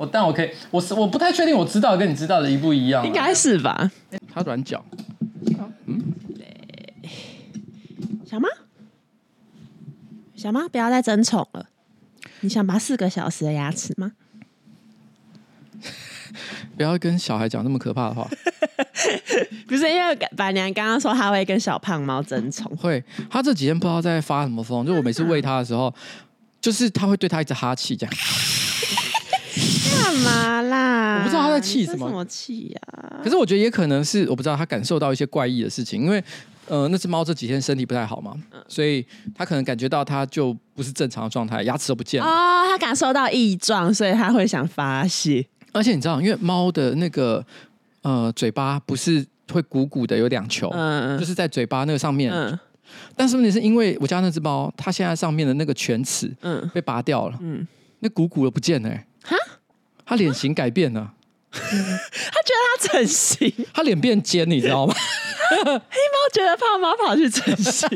我但我可以，我是我不太确定我知道跟你知道的一不一样，应该是吧？他软脚，嗯，小妈，小妈，不要再争宠了。你想拔四个小时的牙齿吗？不要跟小孩讲那么可怕的话。不是因为板娘刚刚说她会跟小胖猫争宠，会。她这几天不知道在发什么疯，就我每次喂他的时候，就是他会对他一直哈气这样。干嘛啦？我不知道他在气什么，什么气呀？可是我觉得也可能是我不知道他感受到一些怪异的事情，因为呃那只猫这几天身体不太好嘛，所以他可能感觉到它就不是正常的状态，牙齿都不见了。哦，他感受到异状，所以他会想发泄。而且你知道，因为猫的那个呃嘴巴不是会鼓鼓的有两球，嗯，就是在嘴巴那个上面。嗯，但是问题是因为我家那只猫，它现在上面的那个犬齿嗯被拔掉了，嗯，那鼓鼓的不见了，欸，哈，它脸型改变了，他觉得他整形，他脸变尖，你知道吗？黑猫觉得胖猫跑去整形，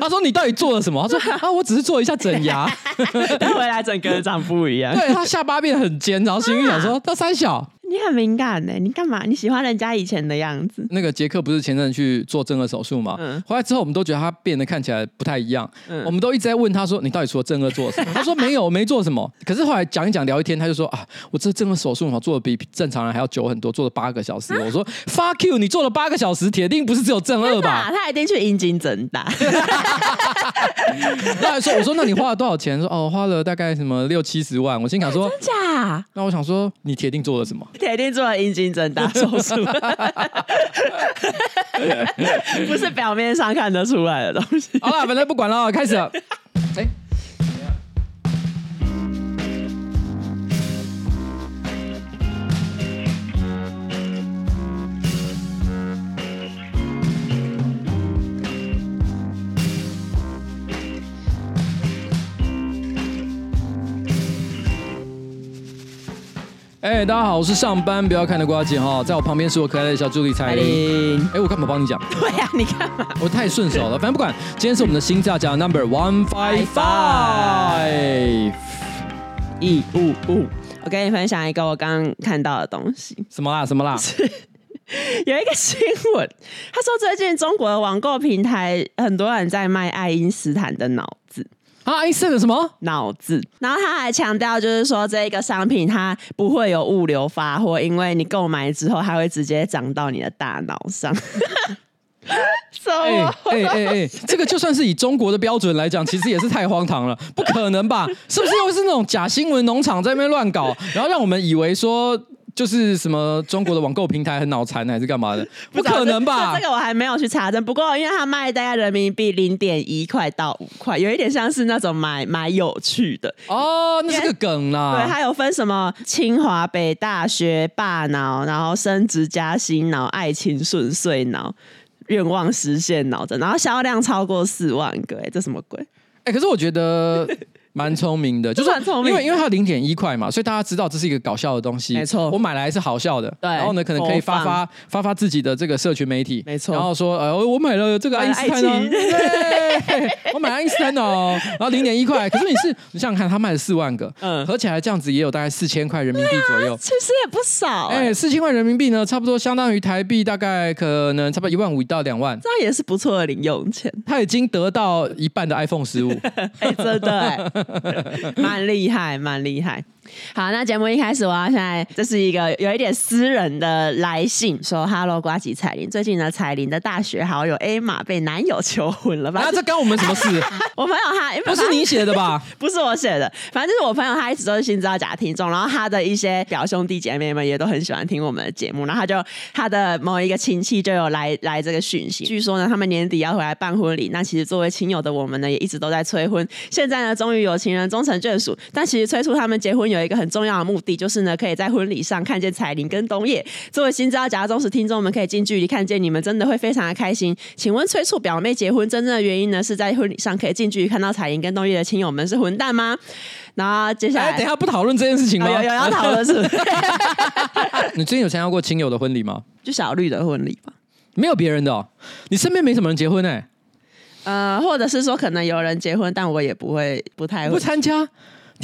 他说：“你到底做了什么？”他说：“啊，我只是做一下整牙，但回来整个长不一样。”对，他下巴变很尖，然后心里想说：“到三小。”你很敏感呢，你干嘛？你喜欢人家以前的样子？那个杰克不是前阵去做正颌手术吗？嗯，回来之后我们都觉得他变得看起来不太一样。嗯，我们都一直在问他说：“你到底除了正颌做了什么？”他说：“没有，没做什么。”可是后来讲一讲聊一天，他就说：“啊，我这正颌手术嘛，做的比正常人还要久很多，做了八个小时。”我说：“Fuck you！你做了八个小时，铁定不是只有正颌吧？”他一定去阴茎增大。他还说：“我说那你花了多少钱？”说：“哦，花了大概什么六七十万。”我心想说：“真假？”那我想说：“你铁定做了什么？” 铁定做了阴茎。精整大手术，不是表面上看得出来的东西。好了，反正不管了，开始了。欸 哎、欸，大家好，我是上班不要看的瓜姐哈，在我旁边是我可爱的小助理彩玲。哎、欸，我干嘛帮你讲？对呀、啊，你干嘛？我太顺手了，反正不管。今天是我们的新造奖 number one five five 一五五。我跟你分享一个我刚刚看到的东西。什么啦？什么啦？有一个新闻，他说最近中国的网购平台很多人在卖爱因斯坦的脑子。啊，爱因斯坦的什么脑子？然后他还强调，就是说这一个商品它不会有物流发货，因为你购买之后，它会直接长到你的大脑上。哎哎哎哎，这个就算是以中国的标准来讲，其实也是太荒唐了，不可能吧？是不是又是那种假新闻农场在那边乱搞，然后让我们以为说？就是什么中国的网购平台很脑残还是干嘛的？不可能吧？这，这个我还没有去查证。不过因为它卖大概人民币零点一块到五块，有一点像是那种买买有趣的哦，那是个梗啦。对，它有分什么清华北大学霸脑，然后升职加薪脑，爱情顺遂脑，愿望实现脑的，然后销量超过四万个，哎，这什么鬼？哎、欸，可是我觉得。蛮聪明的，就是因为因为它零点一块嘛，所以大家知道这是一个搞笑的东西。没错，我买来是好笑的。对，然后呢，可能可以发发发发自己的这个社群媒体。没错，然后说呃，我买了这个爱因斯坦哦，对，我买爱因斯坦哦，然后零点一块。可是你是你想想看，他卖了四万个，嗯，合起来这样子也有大概四千块人民币左右，其实也不少。哎，四千块人民币呢，差不多相当于台币大概可能差不多一万五到两万，这样也是不错的零用钱。他已经得到一半的 iPhone 十五，哎，真的哎。蛮厉害，蛮厉害。好，那节目一开始，我要现在这是一个有一点私人的来信，说哈喽瓜吉彩铃，最近呢，彩铃的大学好友 A 马被男友求婚了吧？那这关我们什么事？我朋友他不是你写的吧？不是我写的，反正就是我朋友他一直都是新知道假听众，然后他的一些表兄弟姐妹们也都很喜欢听我们的节目，然后他就他的某一个亲戚就有来来这个讯息，据说呢，他们年底要回来办婚礼，那其实作为亲友的我们呢，也一直都在催婚，现在呢，终于有情人终成眷属，但其实催促他们结婚有一个很重要的目的，就是呢，可以在婚礼上看见彩铃跟冬叶。作为新知道假忠实听众们，可以近距离看见你们，真的会非常的开心。请问催促表妹结婚真正的原因呢？是在婚礼上可以近距离看到彩铃跟冬叶的亲友们是混蛋吗？然后接下来，等一下不讨论这件事情吗？有有要讨论是？你最近有参加过亲友的婚礼吗？就小绿的婚礼吧。没有别人的哦，你身边没什么人结婚哎、欸。呃，或者是说可能有人结婚，但我也不会不太会不参加。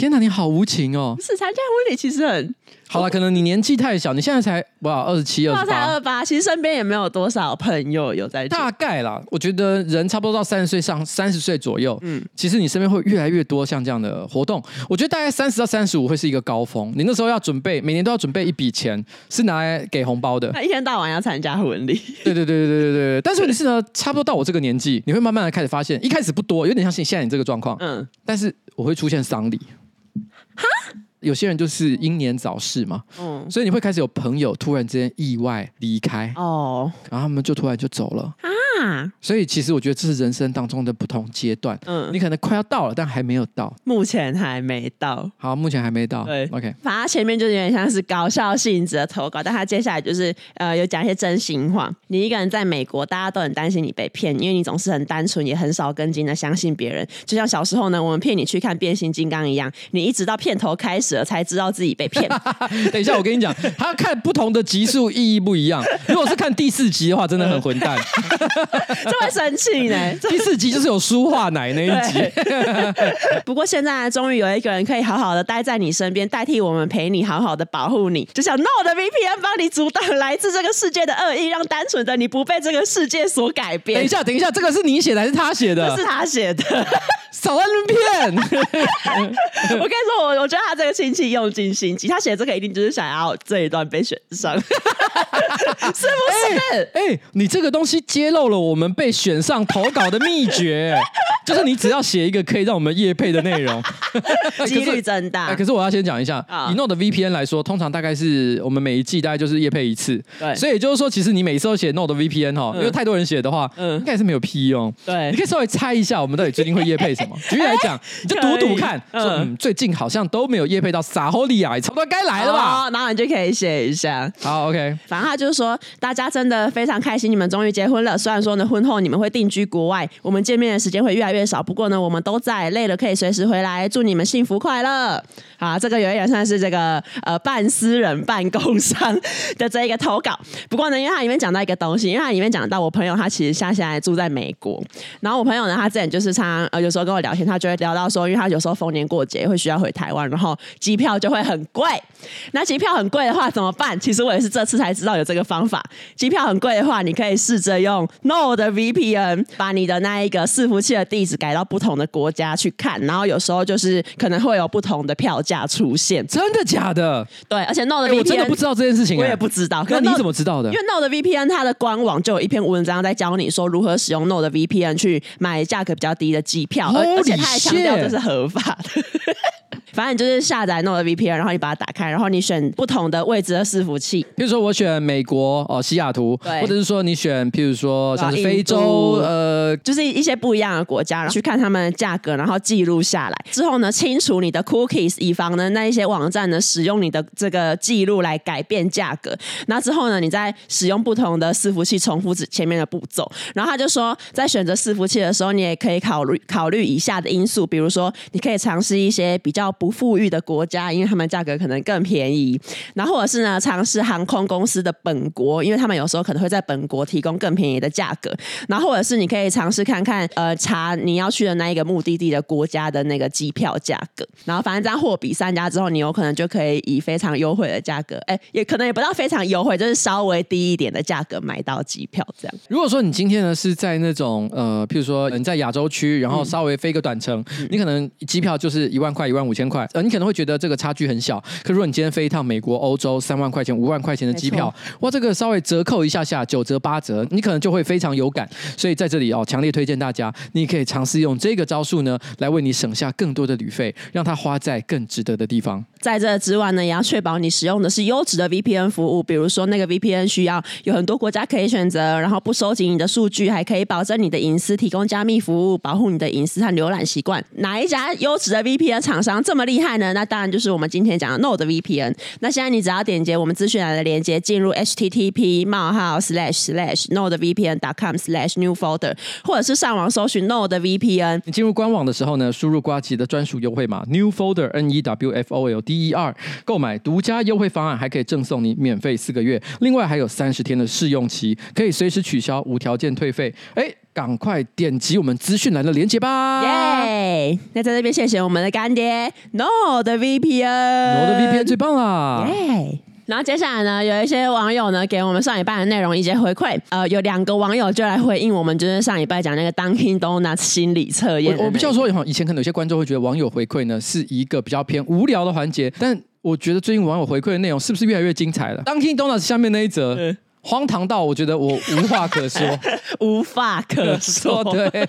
天哪，你好无情哦！不是参加婚礼其实很。好了，可能你年纪太小，你现在才哇二十七、二十八，才二八，其实身边也没有多少朋友有在。大概啦，我觉得人差不多到三十岁上，三十岁左右，嗯，其实你身边会越来越多像这样的活动。我觉得大概三十到三十五会是一个高峰，你那时候要准备，每年都要准备一笔钱，是拿来给红包的。他一天到晚要参加婚礼。对对对对对对对。但是问题是呢，差不多到我这个年纪，你会慢慢的开始发现，一开始不多，有点像现现在你这个状况，嗯，但是我会出现丧礼。哈？有些人就是英年早逝嘛，嗯，所以你会开始有朋友突然之间意外离开，哦，然后他们就突然就走了啊。所以其实我觉得这是人生当中的不同阶段。嗯，你可能快要到了，但还没有到。目前还没到。好，目前还没到。对，OK。反正前面就有点像是搞笑性质的投稿，但他接下来就是呃有讲一些真心话。你一个人在美国，大家都很担心你被骗，因为你总是很单纯，也很少跟进的相信别人。就像小时候呢，我们骗你去看变形金刚一样，你一直到片头开始了才知道自己被骗。等一下，我跟你讲，他看不同的集数意义不一样。如果是看第四集的话，真的很混蛋。这么生气呢？第四集就是有舒化奶那一集。不过现在终于有一个人可以好好的待在你身边，代替我们陪你，好好的保护你。就想 NordVPN 帮你阻挡来自这个世界的恶意，让单纯的你不被这个世界所改变。等一下，等一下，这个是你写的还是他写的？这是他写的。少在那骗！我跟你说，我我觉得他这个亲戚用尽心机，他写这个一定就是想要这一段被选上，是不是？哎、欸欸，你这个东西揭露了我们被选上投稿的秘诀，就是你只要写一个可以让我们夜配的内容，几率增大。可是我要先讲一下，以 Note VPN 来说，通常大概是我们每一季大概就是夜配一次，对。所以也就是说，其实你每次都写 Note VPN 哈，因为太多人写的话，嗯，应该是没有屁用。对，你可以稍微猜一下，我们到底最近会夜配什么？举例来讲，你就赌赌看，说嗯，最近好像都没有夜配到撒哈利亚，差不多该来了吧？然后你就可以写一下。好，OK。反正他就是说，大家真的非常开心，你们终于结婚了。虽然说呢，婚后你们会定居国外，我们见面的时间会越来越少。不过呢，我们都在，累了可以随时回来。祝你们幸福快乐。好，这个有一点算是这个呃半私人半工商的这一个投稿。不过呢，因为它里面讲到一个东西，因为它里面讲到我朋友他其实现在住在美国，然后我朋友呢，他之前就是常常呃有时候跟我聊天，他就会聊到说，因为他有时候逢年过节会需要回台湾，然后机票就会很贵。那机票很贵的话怎么办？其实我也是这次才知道有这个方法。机票很贵的话，你可以试着用 NordVPN 把你的那一个伺服器的地址改到不同的国家去看，然后有时候就是可能会有不同的票价出现。真的假的？对，而且 NordVPN、欸、我真的不知道这件事情、欸，我也不知道。可是你怎么知道的？因为 NordVPN 它的官网就有一篇文章在教你说如何使用 NordVPN 去买价格比较低的机票，而而且他还强调这是合法的。反正你就是下载 NordVPN，然后你把它打开，然后你选不同的位置的伺服器。比如说我选美国哦，西雅图，对，或者是说你选，譬如说像是非洲，呃，就是一些不一样的国家，然后去看他们的价格，然后记录下来之后呢，清除你的 cookies，以防呢那一些网站呢使用你的这个记录来改变价格。那之后呢，你再使用不同的伺服器重复前面的步骤。然后他就说，在选择伺服器的时候，你也可以考虑考虑以下的因素，比如说你可以尝试一些比较不富裕的国家，因为他们价格可能更便宜。然后或者是呢，尝试航空公司的本国，因为他们有时候可能会在本国提供更便宜的价格。然后或者是你可以尝试看看，呃，查你要去的那一个目的地的国家的那个机票价格。然后反正这样货比三家之后，你有可能就可以以非常优惠的价格，哎，也可能也不到非常优惠，就是稍微低一点的价格买到机票这样。如果说你今天呢是在那种呃，譬如说你在亚洲区，然后稍微飞个短程，嗯、你可能机票就是一万块、一万五千块。呃，你可能会觉得这个差距很小，可如果你今天飞一趟美国、欧洲，三万块钱、五万块钱的机票，哇，这个稍微折扣一下下，九折八折，你可能就会非常有感。所以在这里哦，强烈推荐大家，你可以尝试用这个招数呢，来为你省下更多的旅费，让它花在更值得的地方。在这之外呢，也要确保你使用的是优质的 VPN 服务，比如说那个 VPN 需要有很多国家可以选择，然后不收集你的数据，还可以保证你的隐私，提供加密服务，保护你的隐私和浏览习惯。哪一家优质的 VPN 厂商这么厉害呢？那当然就是我们今天讲的 Node VPN。那现在你只要点击我们资讯栏的链接，进入 HTTP 冒号 slash slash nodevpn.com/slash new folder，或者是上网搜寻 Node VPN。你进入官网的时候呢，输入瓜吉的专属优惠码 new folder n e w f o l d e r，购买独家优惠方案，还可以赠送你免费四个月，另外还有三十天的试用期，可以随时取消，无条件退费。哎。赶赶快点击我们资讯栏的链接吧！耶！那在这边谢谢我们的干爹 NordVPN，NordVPN 最棒啦！耶！然后接下来呢，有一些网友呢给我们上一半的内容一些回馈，呃，有两个网友就来回应我们，就是上一拜讲那个 Dunkin Donuts 心理测验。我，我比较说，以前可能有些观众会觉得网友回馈呢是一个比较偏无聊的环节，但我觉得最近网友回馈的内容是不是越来越精彩了？Dunkin Donuts 下面那一则。嗯荒唐到我觉得我无话可说，无话可说。对，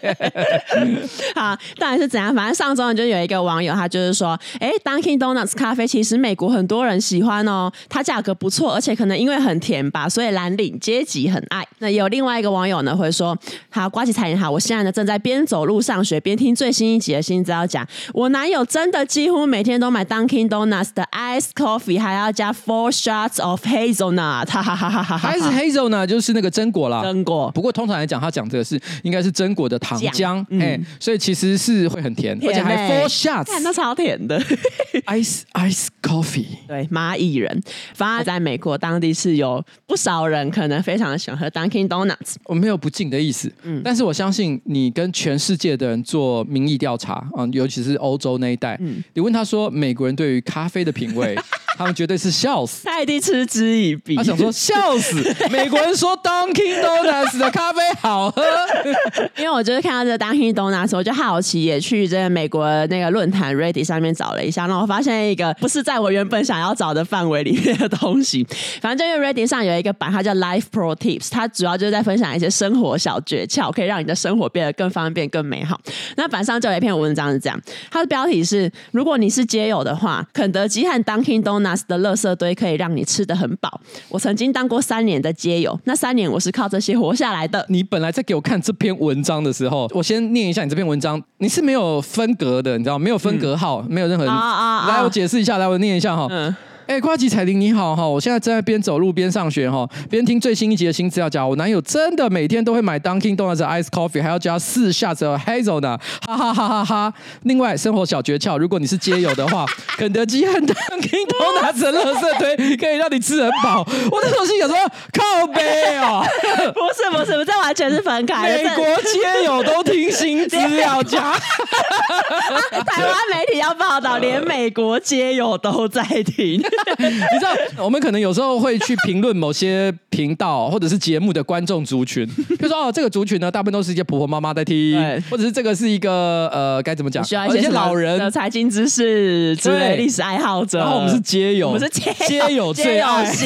好，到底是怎样？反正上周呢，就有一个网友，他就是说，哎，Dunkin Donuts 咖啡其实美国很多人喜欢哦，它价格不错，而且可能因为很甜吧，所以蓝领阶级很爱。那有另外一个网友呢，会说，好，瓜吉彩铃好，我现在呢正在边走路上学边听最新一集的新资料讲，我男友真的几乎每天都买 Dunkin Donuts 的 Ice Coffee，还要加 Four Shots of Hazelnut，哈哈哈哈哈哈。是 Hazel 呢，就是那个榛果啦。榛果，不过通常来讲，他讲这个是应该是榛果的糖浆，哎、所以其实是会很甜，而且还 four shots，看都超甜的。ice ice coffee，对，蚂蚁人，反而在美国当地是有不少人可能非常喜欢喝 Dunkin Donuts。我没有不敬的意思，嗯，但是我相信你跟全世界的人做民意调查嗯，尤其是欧洲那一带，嗯，你问他说美国人对于咖啡的品味。他们绝对是笑死，他一定嗤之以鼻。他想说笑死，美国人说 Dunkin Donuts 的咖啡好喝，因为我就是看到这个 Dunkin Donuts，我就好奇，也去这个美国那个论坛 Reddit 上面找了一下，然后我发现一个不是在我原本想要找的范围里面的东西。反正就因为 Reddit 上有一个版，它叫 Life Pro Tips，它主要就是在分享一些生活小诀窍，可以让你的生活变得更方便、更美好。那版上就有一篇文章是这样，它的标题是：如果你是街友的话，肯德基和 Dunkin Donuts。的垃圾堆可以让你吃得很饱。我曾经当过三年的街友，那三年我是靠这些活下来的。你本来在给我看这篇文章的时候，我先念一下你这篇文章，你是没有分隔的，你知道没有分隔号，嗯、没有任何人。啊啊啊来，我解释一下，来，我念一下哈。嗯哎，瓜吉彩铃你好哈！我现在正在边走路边上学哈，边听最新一集的新资料夹，我男友真的每天都会买 Dunkin Donuts Ice Coffee，还要加四下子 Hazel 呢，哈哈哈哈哈！另外，生活小诀窍，如果你是街友的话，肯德基和 Dunkin Donuts 的垃圾堆可以让你吃很饱。我那时候心想说，靠背哦，不是不是，这完全是分开的。美国街友都听新资料夹，台湾媒体要报道，连美国街友都在听。你知道，我们可能有时候会去评论某些频道或者是节目的观众族群，比如说哦，这个族群呢，大部分都是一些婆婆妈妈在听，或者是这个是一个呃，该怎么讲？需要一些老人的财经知识，之类历史爱好者。然后我们是街友，我们是街街友最爱。不是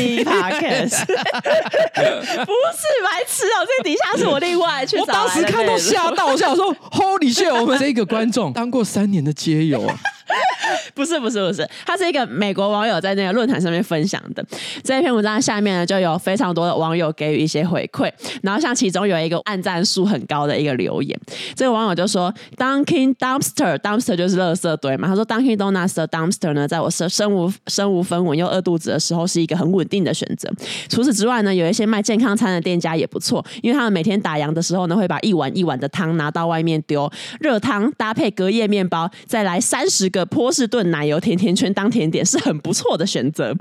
白痴哦，这底下是我另外去。我当时看到吓到，我想说，Holy shit！我们这个观众当过三年的街友。不是不是不是，他是一个美国网友在那个论坛上面分享的这一篇文章，下面呢就有非常多的网友给予一些回馈，然后像其中有一个按赞数很高的一个留言，这个网友就说 Dunkin Dumpster Dumpster 就是垃圾堆嘛，他说 Dunkin Donuts 的 Dumpster 呢，在我身身无身无分文又饿肚子的时候是一个很稳定的选择。除此之外呢，有一些卖健康餐的店家也不错，因为他们每天打烊的时候呢，会把一碗一碗的汤拿到外面丢，热汤搭配隔夜面包，再来三十个波士顿奶油甜甜圈当甜点是很不错的选择。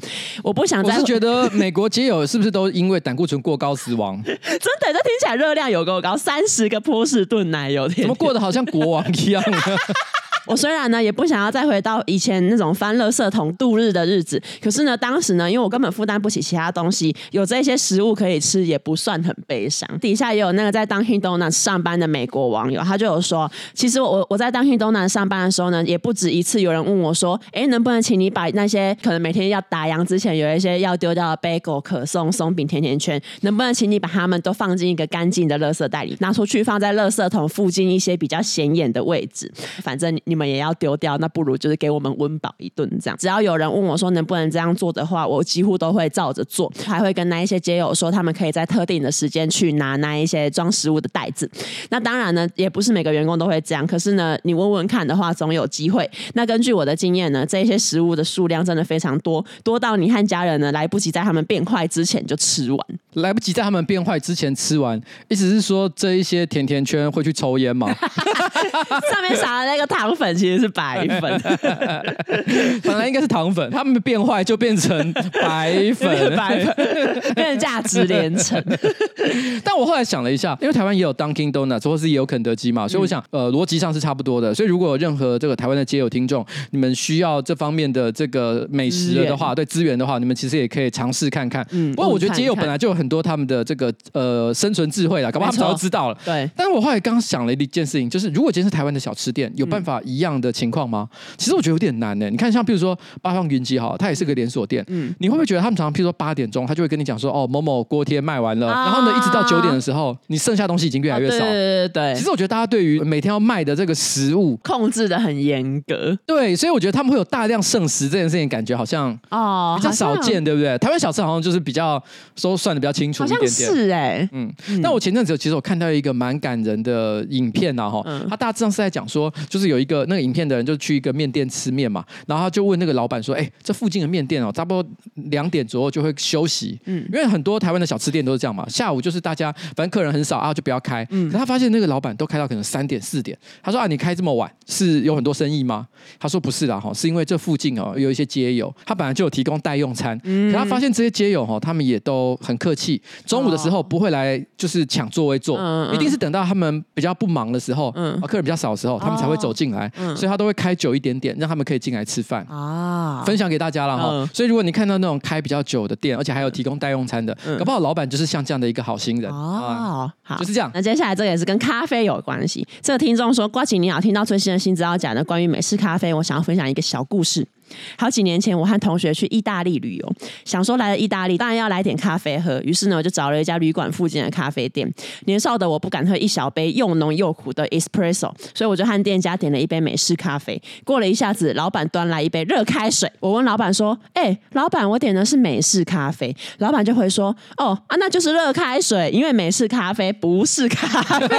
我不想再。我是觉得美国街友是不是都因为胆固醇过高死亡？真的，这听起来热量有够高，三十个波士顿奶油甜甜，怎么过得好像国王一样？我虽然呢也不想要再回到以前那种翻垃圾桶度日的日子，可是呢，当时呢，因为我根本负担不起其他东西，有这些食物可以吃也不算很悲伤。底下也有那个在 Dunkin Donuts 上班的美国网友，他就有说，其实我我在 Dunkin Donuts 上班的时候呢，也不止一次有人问我说，哎，能不能请你把那些可能每天要打烊之前有一些要丢掉的 bagel 可颂、松饼、甜甜圈，能不能请你把它们都放进一个干净的垃圾袋里，拿出去放在垃圾桶附近一些比较显眼的位置，反正你。你们也要丢掉，那不如就是给我们温饱一顿这样。只要有人问我说能不能这样做的话，我几乎都会照着做，还会跟那一些街友说，他们可以在特定的时间去拿那一些装食物的袋子。那当然呢，也不是每个员工都会这样，可是呢，你问问看的话，总有机会。那根据我的经验呢，这些食物的数量真的非常多，多到你和家人呢来不及在他们变坏之前就吃完，来不及在他们变坏之前吃完，意思是说这一些甜甜圈会去抽烟吗？上面撒了那个糖粉。粉其实是白粉，本来应该是糖粉，他们变坏就变成白粉，白粉 变成价值连城。但我后来想了一下，因为台湾也有 Dunkin Donuts，或是也有肯德基嘛，所以我想，呃，逻辑上是差不多的。所以如果有任何这个台湾的街友听众，你们需要这方面的这个美食的话，对资源的话，你们其实也可以尝试看看。嗯，不过我觉得街友本来就有很多他们的这个呃生存智慧了，搞不好他们早就知道了。对。但是我后来刚想了一件事情，就是如果今天是台湾的小吃店，有办法一样的情况吗？其实我觉得有点难呢。你看，像比如说八方云集哈，它也是个连锁店。嗯。你会不会觉得他们常常，譬如说八点钟，他就会跟你讲说，哦，某某锅贴卖完了，然后呢，一直到九点的时候，你剩下东西已经越来越少。对对对。其实我觉得大家对于每天要卖的这个食物控制的很严格。对，所以我觉得他们会有大量剩食这件事情，感觉好像哦比较少见，对不对？台湾小吃好像就是比较说算的比较清楚一点点。是哎，嗯。那我前阵子其实我看到一个蛮感人的影片呐，哈，他大致上是在讲说，就是有一个那个影片的人就去一个面店吃面嘛，然后他就问那个老板说，哎，这附近的面店哦，差不多两点左右就会休息，嗯，因为很多台湾的小吃店都是这样嘛，下午就是大家反正客人很少啊，就不要开，嗯，可他发现那个老板都开到可能三点四点，他说啊，你开这么晚是有很多生意吗？他说不是啦，哈，是因为这附近哦有一些街友，他本来就有提供代用餐，嗯，可他发现这些街友哈，他们也都很客气，中午的时候不会来就是抢座位坐，一定是等到他们比较不忙的时候，嗯，客人比较少的时候，他们才会走进来，所以他都会开久一点点，让他们可以进来吃饭啊，分享给大家了哈。所以如果你看到那种开比较久的店，而且还有提供代用餐的，搞不好老板就是像这样的一个好心人哦。好，就是这样。那接下来这个也是跟咖啡有关系。这个听众说：“瓜吉你好，听到最新的新资料讲的关于美式咖啡，我想要分享一个小故事。”好几年前，我和同学去意大利旅游，想说来了意大利，当然要来点咖啡喝。于是呢，我就找了一家旅馆附近的咖啡店。年少的我不敢喝一小杯又浓又苦的 espresso，所以我就和店家点了一杯美式咖啡。过了一下子，老板端来一杯热开水。我问老板说：“哎、欸，老板，我点的是美式咖啡。”老板就回说：“哦啊，那就是热开水，因为美式咖啡不是咖啡。”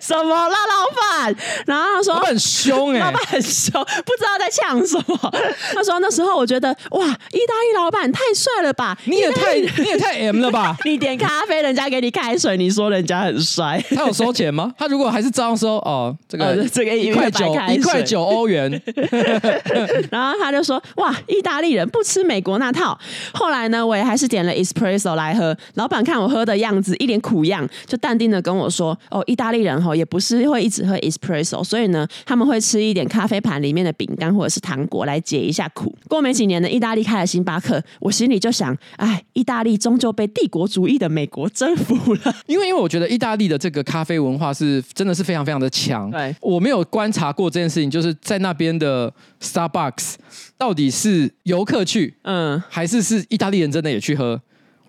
什么啦，老板？然后他说：“很凶哎、欸，老板很凶，不知道在呛什么。”他说：“那时候我觉得哇，意大利老板太帅了吧？你也太你也太 M 了吧？你点咖啡，人家给你开水，你说人家很帅，他有收钱吗？他如果还是照样收哦，这个、哦、这个一块九一块九欧元。然后他就说：哇，意大利人不吃美国那套。后来呢，我也还是点了 espresso 来喝。老板看我喝的样子一脸苦样，就淡定的跟我说：哦，意大利人哈也不是会一直喝 espresso，所以呢，他们会吃一点咖啡盘里面的饼干或者是糖果来解一下苦。过没几年呢，意大利开了星巴克，我心里就想：哎，意大利终究被帝国主义的美国征服了。因为因为我觉得意大利的这个咖啡文化是真的是非常非常的强。对，我没有观察过这件事情，就是在那边的 Starbucks 到底是游客去，嗯，还是是意大利人真的也去喝？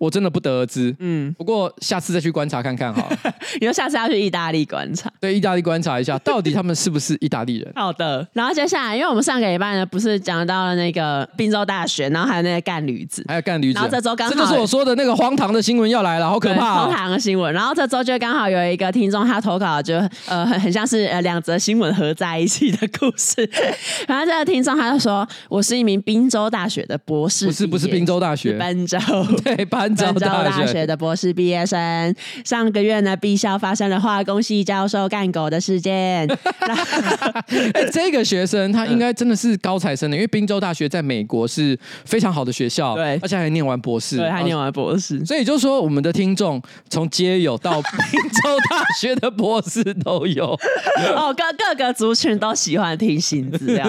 我真的不得而知，嗯，不过下次再去观察看看哈。你说下次要去意大利观察，对，意大利观察一下，到底他们是不是意大利人？好的。然后接下来，因为我们上个礼拜呢，不是讲到了那个宾州大学，然后还有那个干驴子，还有干驴子。然后这周刚好，这就是我说的那个荒唐的新闻要来了，好可怕哦！荒唐的新闻。然后这周就刚好有一个听众他投稿，就呃很很像是呃两则新闻合在一起的故事。然后这个听众他就说：“我是一名宾州大学的博士，不是不是宾州大学，宾州对宾 州大学。”的博士毕业生，上个月呢，毕校发生了化工系教授干狗的事件。欸、这个学生他应该真的是高材生的，因为宾州大学在美国是非常好的学校，对，而且还念完博士，对，还念完博士。所以就是说，我们的听众从街友到宾州大学的博士都有。哦，各各个族群都喜欢听新资料。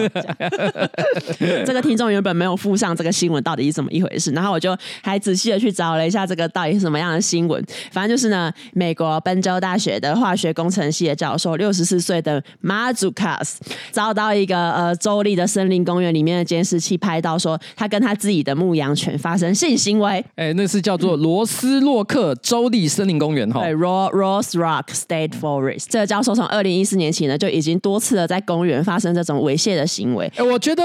这个听众原本没有附上这个新闻，到底是怎么一回事？然后我就还仔细的去找了一下这个到底是。什么样的新闻？反正就是呢，美国宾州大学的化学工程系的教授，六十四岁的马祖卡斯，遭到一个呃州立的森林公园里面的监视器拍到，说他跟他自己的牧羊犬发生性行为。哎，那是叫做罗斯洛克州立森林公园哈。对，Ross Rock State Forest。这个教授从二零一四年起呢，就已经多次的在公园发生这种猥亵的行为。哎，我觉得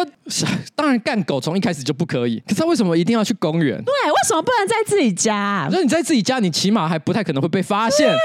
当然干狗从一开始就不可以，可是他为什么一定要去公园？对，为什么不能在自己家？那你在自己家，你起码还不太可能会被发现。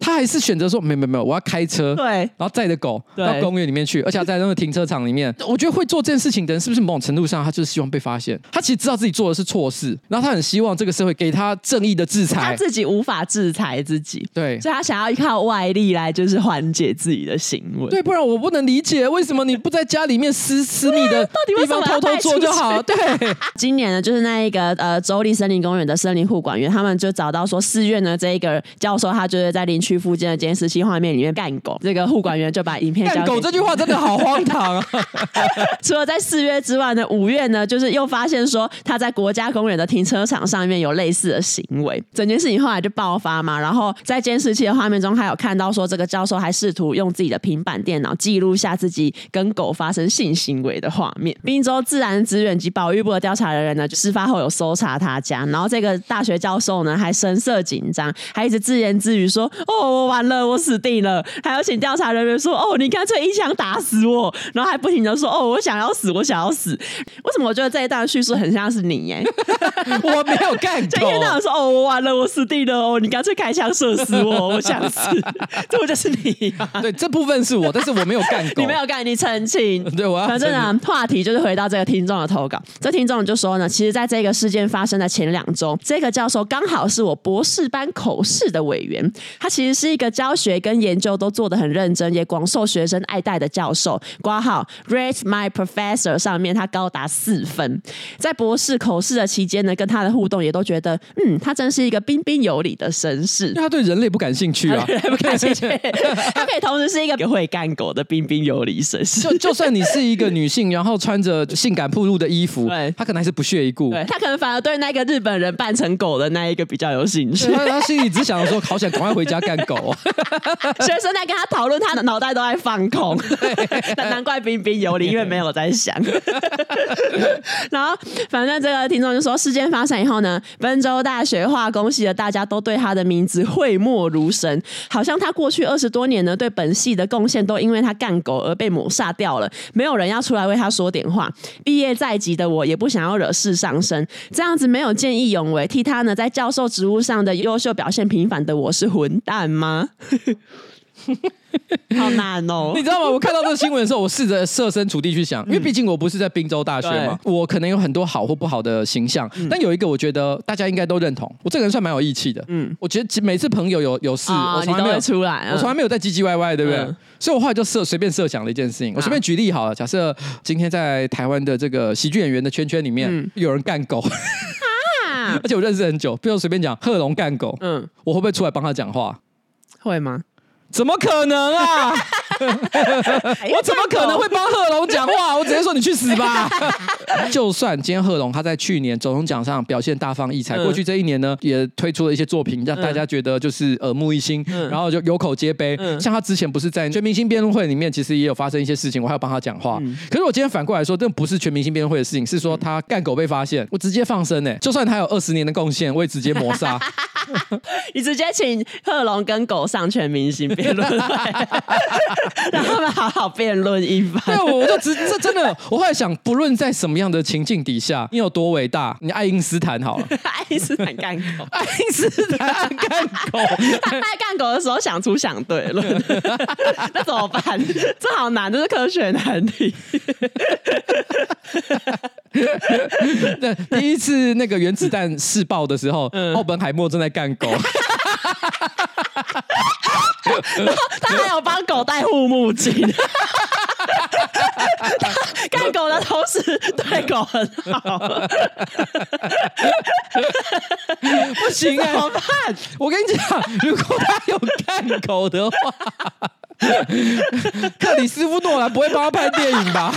他还是选择说没有没有没有，我要开车，对，然后载着狗到公园里面去，而且要在那个停车场里面。我觉得会做这件事情的人，是不是某种程度上他就是希望被发现？他其实知道自己做的是错事，然后他很希望这个社会给他正义的制裁。他自己无法制裁自己，对，所以他想要依靠外力来就是缓解自己的行为。对，不然我不能理解为什么你不在家里面私私密的地方偷偷做就好。对，今年呢，就是那一个呃州立森林公园的森林护管员，他们就找到说寺院的，这一个教授他就是在林区附近的监视器画面里面干狗，这个护管员就把影片干狗这句话真的好荒唐啊！除了在四月之外呢，五月呢，就是又发现说他在国家公园的停车场上面有类似的行为，整件事情后来就爆发嘛。然后在监视器的画面中，还有看到说这个教授还试图用自己的平板电脑记录下自己跟狗发生性行为的画面。宾州自然资源及保育部的调查人员呢，就事发后有搜查他家，然后这个大学教授呢还神色紧张，还一直自言自语说：“哦，我完了，我死定了。”还有请调查人员说：“哦，你干脆一枪打死我。”然后还不停的说：“哦，我想要死，我想要死。”为什么我觉得这一段叙述很像是你耶？我没有干过。就一天到晚说：“哦，我完了，我死定了。”哦，你干脆开枪射死我，我想死。这不就是你吗？对，这部分是我，但是我没有干过。你没有干，你澄清。对，我要。反正呢，话题就是回到这个听众的投稿。这听众就说呢，其实在这个事件发生的前两周，这个教授刚好是我博士班口试的委员。他其实是一个教学跟研究都做得很认真，也广受学生爱戴的教授。括号 rate my professor 上面他高达四分。在博士口试的期间呢，跟他的互动也都觉得，嗯，他真是一个彬彬有礼的绅士。他对人类不感兴趣啊，不感兴趣。他可以同时是一个会干狗的彬彬有礼绅士。就就算你是一个女性，然后穿着性感暴露的衣服，对，他可能还是不屑一顾。对，他可能反而对那个日本人扮成狗的那一个比较有兴趣。他他心里只想着说，好想赶快回家干狗。学生在跟他讨论，他的脑袋都在放空。但 难怪彬彬有礼，因为没有在想。然后，反正这个听众就说，事件发生以后呢，温州大学化工系的大家都对他的名字讳莫如深，好像他过去二十多年呢，对本系的贡献都因为他干狗而被抹杀掉了。没有人要出来为他说点话。毕业在即的我也不想要惹事上身，这样子没有见义勇为，替他呢在教授职务上的优秀表现平凡的我是混蛋吗？好难哦！你知道吗？我看到这个新闻的时候，我试着设身处地去想，因为毕竟我不是在宾州大学嘛，我可能有很多好或不好的形象，但有一个我觉得大家应该都认同，我这个人算蛮有义气的。嗯，我觉得每次朋友有有事，我从来没有出来，我从来没有在唧唧歪歪，对不对？所以我后来就设随便设想了一件事情，我随便举例好了，假设今天在台湾的这个喜剧演员的圈圈里面有人干狗啊，而且我认识很久，比如随便讲贺龙干狗，嗯，我会不会出来帮他讲话？会吗？怎么可能啊！我怎么可能会帮贺龙讲话？我直接说你去死吧！就算今天贺龙他在去年总统奖上表现大放异彩，过去这一年呢也推出了一些作品，让大家觉得就是耳目一新，然后就有口皆碑。像他之前不是在全明星辩论会里面，其实也有发生一些事情，我还要帮他讲话。可是我今天反过来说，这不是全明星辩论会的事情，是说他干狗被发现，我直接放生呢。就算他有二十年的贡献，我也直接抹杀。你直接请贺龙跟狗上全明星辩论会，让他们好好辩论一番。对，我就直这真的，我后来想，不论在什么样的情境底下，你有多伟大，你爱因斯坦好了，爱因斯坦干狗，爱因斯坦干狗，他爱干狗的时候想出想对了，那怎么办？这好难，这是科学难题。那第一次那个原子弹试爆的时候，嗯、奥本海默正在干狗，然后他还有帮狗戴护目镜，干狗的同时对狗很好，不行啊，怎么办？我跟你讲，如果他有干狗的话，克里斯夫诺兰不会帮他拍电影吧？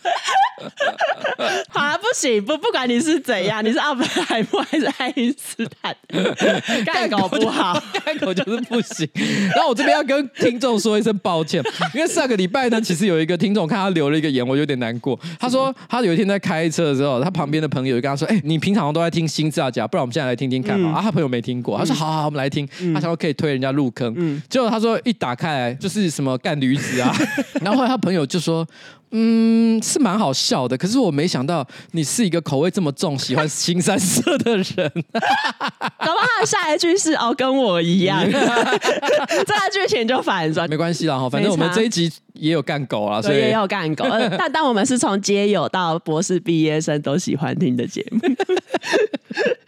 好啊，不行，不不管你是怎样，你是奥本海默还是爱因斯坦，干搞不好，干狗就是不行。然后我这边要跟听众说一声抱歉，因为上个礼拜呢，其实有一个听众看他留了一个言，我有点难过。他说他有一天在开车的时候，他旁边的朋友就跟他说：“哎、欸，你平常都在听新字讲，不然我们现在来听听看嘛。嗯”啊，他朋友没听过，他说：“好好，我们来听。嗯”他想说可以推人家入坑，嗯、结果他说一打开来就是什么干驴子啊，然后后来他朋友就说。嗯，是蛮好笑的。可是我没想到你是一个口味这么重、喜欢新三色的人。搞不好他的下一句是哦，跟我一样，这个剧情就反转。没关系啦，哈，反正我们这一集也有干狗啊，所以也有干狗。但但我们是从街友到博士毕业生都喜欢听的节目。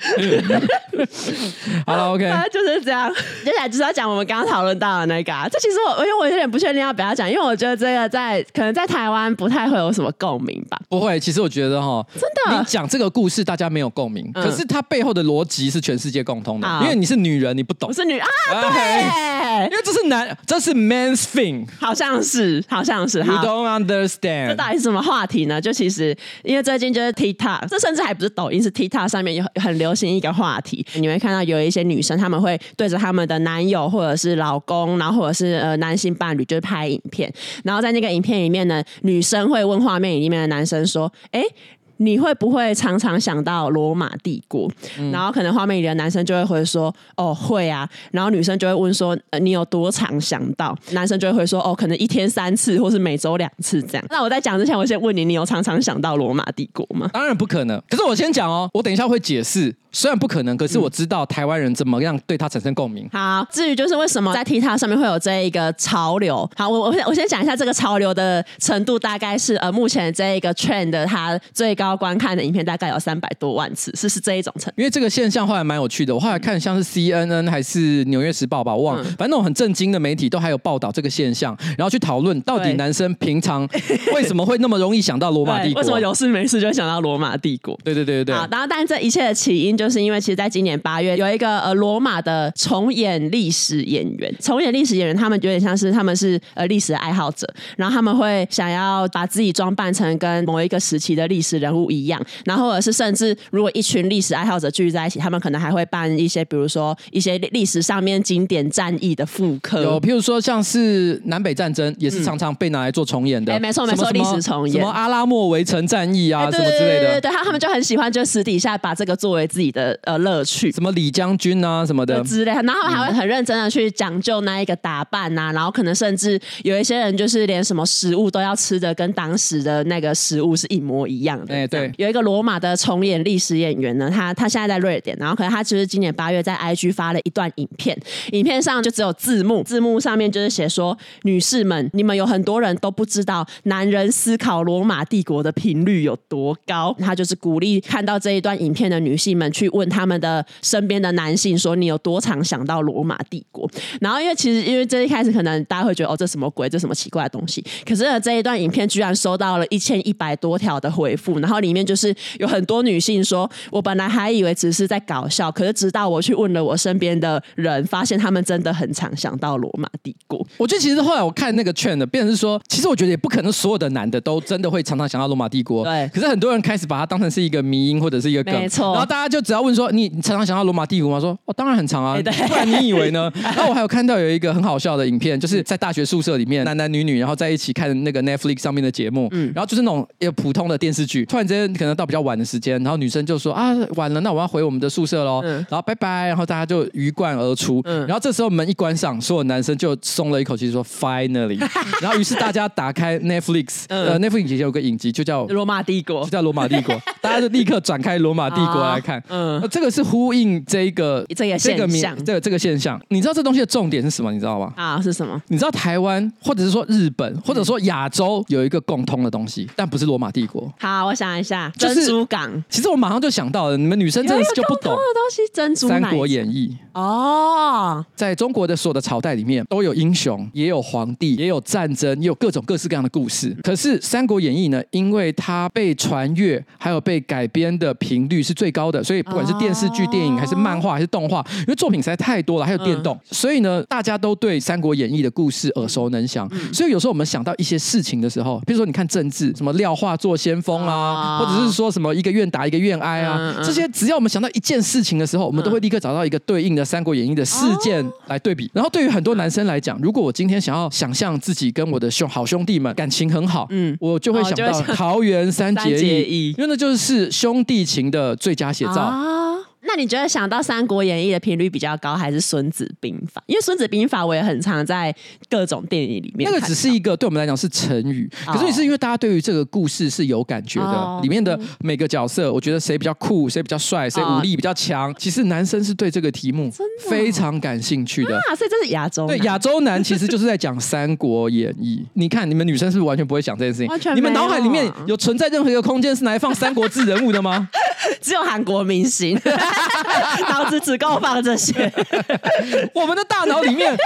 好了，OK，就是这样。接下来就是要讲我们刚刚讨论到的那个、啊。这其实我，因为我有点不确定要不要讲，因为我觉得这个在可能在台湾不太会有什么共鸣吧。不会，其实我觉得哈，真的，你讲这个故事大家没有共鸣，嗯、可是它背后的逻辑是全世界共通的。因为你是女人，你不懂。我是女啊，对因为这是男，这是 man's thing，好像是，好像是。You don't understand。这到底是什么话题呢？就其实，因为最近就是 TikTok，这甚至还不是抖音，是 TikTok 上面有很流行一个话题。你会看到有一些女生，她们会对着他们的男友或者是老公，然后或者是呃男性伴侣，就是拍影片。然后在那个影片里面呢，女生会问画面里面的男生说：“哎。”你会不会常常想到罗马帝国？嗯、然后可能画面里的男生就会回说：“哦，会啊。”然后女生就会问说：“呃、你有多常想到？”男生就会回说：“哦，可能一天三次，或是每周两次这样。”那我在讲之前，我先问你：你有常常想到罗马帝国吗？当然不可能。可是我先讲哦，我等一下会解释。虽然不可能，可是我知道台湾人怎么样对他产生共鸣。好，至于就是为什么在 TikTok 上面会有这一个潮流。好，我我我先讲一下这个潮流的程度，大概是呃，目前这一个 trend 它最高观看的影片大概有三百多万次，是是这一种程度。因为这个现象后来蛮有趣的，我后来看像是 CNN 还是纽约时报吧，我忘了，反正那种很震惊的媒体都还有报道这个现象，然后去讨论到底男生平常 为什么会那么容易想到罗马帝国？为什么有事没事就会想到罗马帝国？对对对对对。好，然后但这一切的起因。就是因为其实，在今年八月，有一个呃罗马的重演历史演员，重演历史演员，他们有点像是他们是呃历史爱好者，然后他们会想要把自己装扮成跟某一个时期的历史人物一样，然后或者是甚至如果一群历史爱好者聚在一起，他们可能还会办一些，比如说一些历史上面经典战役的复刻，有譬如说像是南北战争，也是常常被拿来做重演的。哎、嗯，没错没错，历史重演，什么阿拉莫围城战役啊，什么之类的。对对对，他他们就很喜欢，就私底下把这个作为自己。的呃乐趣，什么李将军啊什么的之类，然后还会很认真的去讲究那一个打扮啊，然后可能甚至有一些人就是连什么食物都要吃的跟当时的那个食物是一模一样的。哎，对，有一个罗马的重演历史演员呢，他他现在在瑞典，然后可能他其实今年八月在 IG 发了一段影片，影片上就只有字幕，字幕上面就是写说，女士们，你们有很多人都不知道男人思考罗马帝国的频率有多高，他就是鼓励看到这一段影片的女性们去。去问他们的身边的男性说：“你有多常想到罗马帝国？”然后，因为其实因为这一开始可能大家会觉得哦，这什么鬼？这什么奇怪的东西？可是呢，这一段影片居然收到了一千一百多条的回复，然后里面就是有很多女性说：“我本来还以为只是在搞笑，可是直到我去问了我身边的人，发现他们真的很常想到罗马帝国。”我觉得其实后来我看那个券的，变成是说，其实我觉得也不可能所有的男的都真的会常常想到罗马帝国。对。可是很多人开始把它当成是一个迷因或者是一个梗，没错。然后大家就。只要问说你，你常常想到罗马帝国吗？说哦，当然很长啊，不然你以为呢？然后我还有看到有一个很好笑的影片，就是在大学宿舍里面，男男女女然后在一起看那个 Netflix 上面的节目，嗯，然后就是那种也普通的电视剧，突然之间可能到比较晚的时间，然后女生就说啊，晚了，那我要回我们的宿舍喽，嗯，然后拜拜，然后大家就鱼贯而出，嗯，然后这时候门一关上，所有男生就松了一口气，说 Finally，然后于是大家打开 Netflix，呃，Netflix 以前有个影集就叫罗马帝国，就叫罗马帝国，大家就立刻转开罗马帝国来看，嗯，这个是。呼应这个这个现象，这个这个现象，你知道这东西的重点是什么？你知道吗？啊，是什么？你知道台湾或者是说日本或者说亚洲有一个共通的东西，但不是罗马帝国。好，我想一下，珍珠港。其实我马上就想到了，你们女生真的是就不懂的东西。珍珠。三国演义哦，在中国的所有的朝代里面，都有英雄，也有皇帝，也有战争，也有各种各式各样的故事。可是三国演义呢，因为它被传阅还有被改编的频率是最高的，所以不管是电视剧。电影还是漫画还是动画，因为作品实在太多了，还有电动，嗯、所以呢，大家都对《三国演义》的故事耳熟能详。嗯、所以有时候我们想到一些事情的时候，比如说你看政治，什么廖化做先锋啊，或者是说什么一个愿打一个愿挨啊，嗯嗯、这些只要我们想到一件事情的时候，我们都会立刻找到一个对应的《三国演义》的事件来对比。然后对于很多男生来讲，如果我今天想要想象自己跟我的兄好兄弟们感情很好，嗯，我就会想到桃园 三结义，因为那就是兄弟情的最佳写照。那你觉得想到《三国演义》的频率比较高，还是《孙子兵法》？因为《孙子兵法》我也很常在各种电影里面。那个只是一个对我们来讲是成语，可是也是因为大家对于这个故事是有感觉的。里面的每个角色，我觉得谁比较酷，谁比较帅，谁武力比较强。其实男生是对这个题目非常感兴趣的。啊，所以这是亚洲。对，亚洲男其实就是在讲《三国演义》。你看，你们女生是不是完全不会想这件事情？完全。你们脑海里面有存在任何一个空间是拿来放三国志人物的吗？只有韩国明星，脑子只够放这些。我们的大脑里面